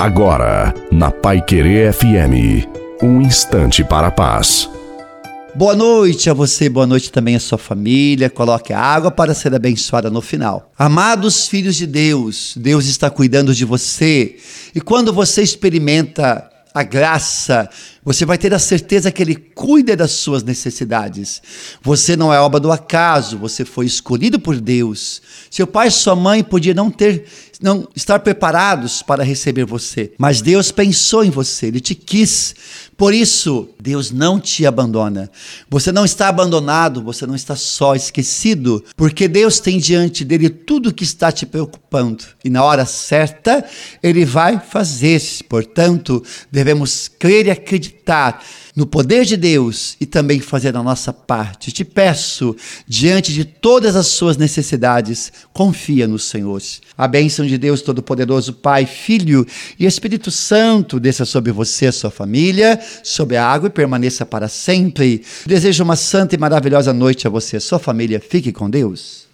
Agora, na Pai Querer FM, um instante para a paz. Boa noite a você, boa noite também à sua família. Coloque a água para ser abençoada no final. Amados filhos de Deus, Deus está cuidando de você. E quando você experimenta a graça, você vai ter a certeza que Ele cuida das suas necessidades. Você não é obra do acaso, você foi escolhido por Deus. Seu pai e sua mãe podiam não ter, não estar preparados para receber você, mas Deus pensou em você, Ele te quis. Por isso, Deus não te abandona. Você não está abandonado, você não está só, esquecido, porque Deus tem diante dele tudo que está te preocupando. E na hora certa, Ele vai fazer. Portanto, devemos crer e acreditar no poder de Deus e também fazer a nossa parte. Te peço, diante de todas as suas necessidades, confia no Senhor. A bênção de Deus Todo-Poderoso, Pai, Filho e Espírito Santo desça sobre você, sua família, sobre a água e permaneça para sempre. Desejo uma santa e maravilhosa noite a você, sua família. Fique com Deus.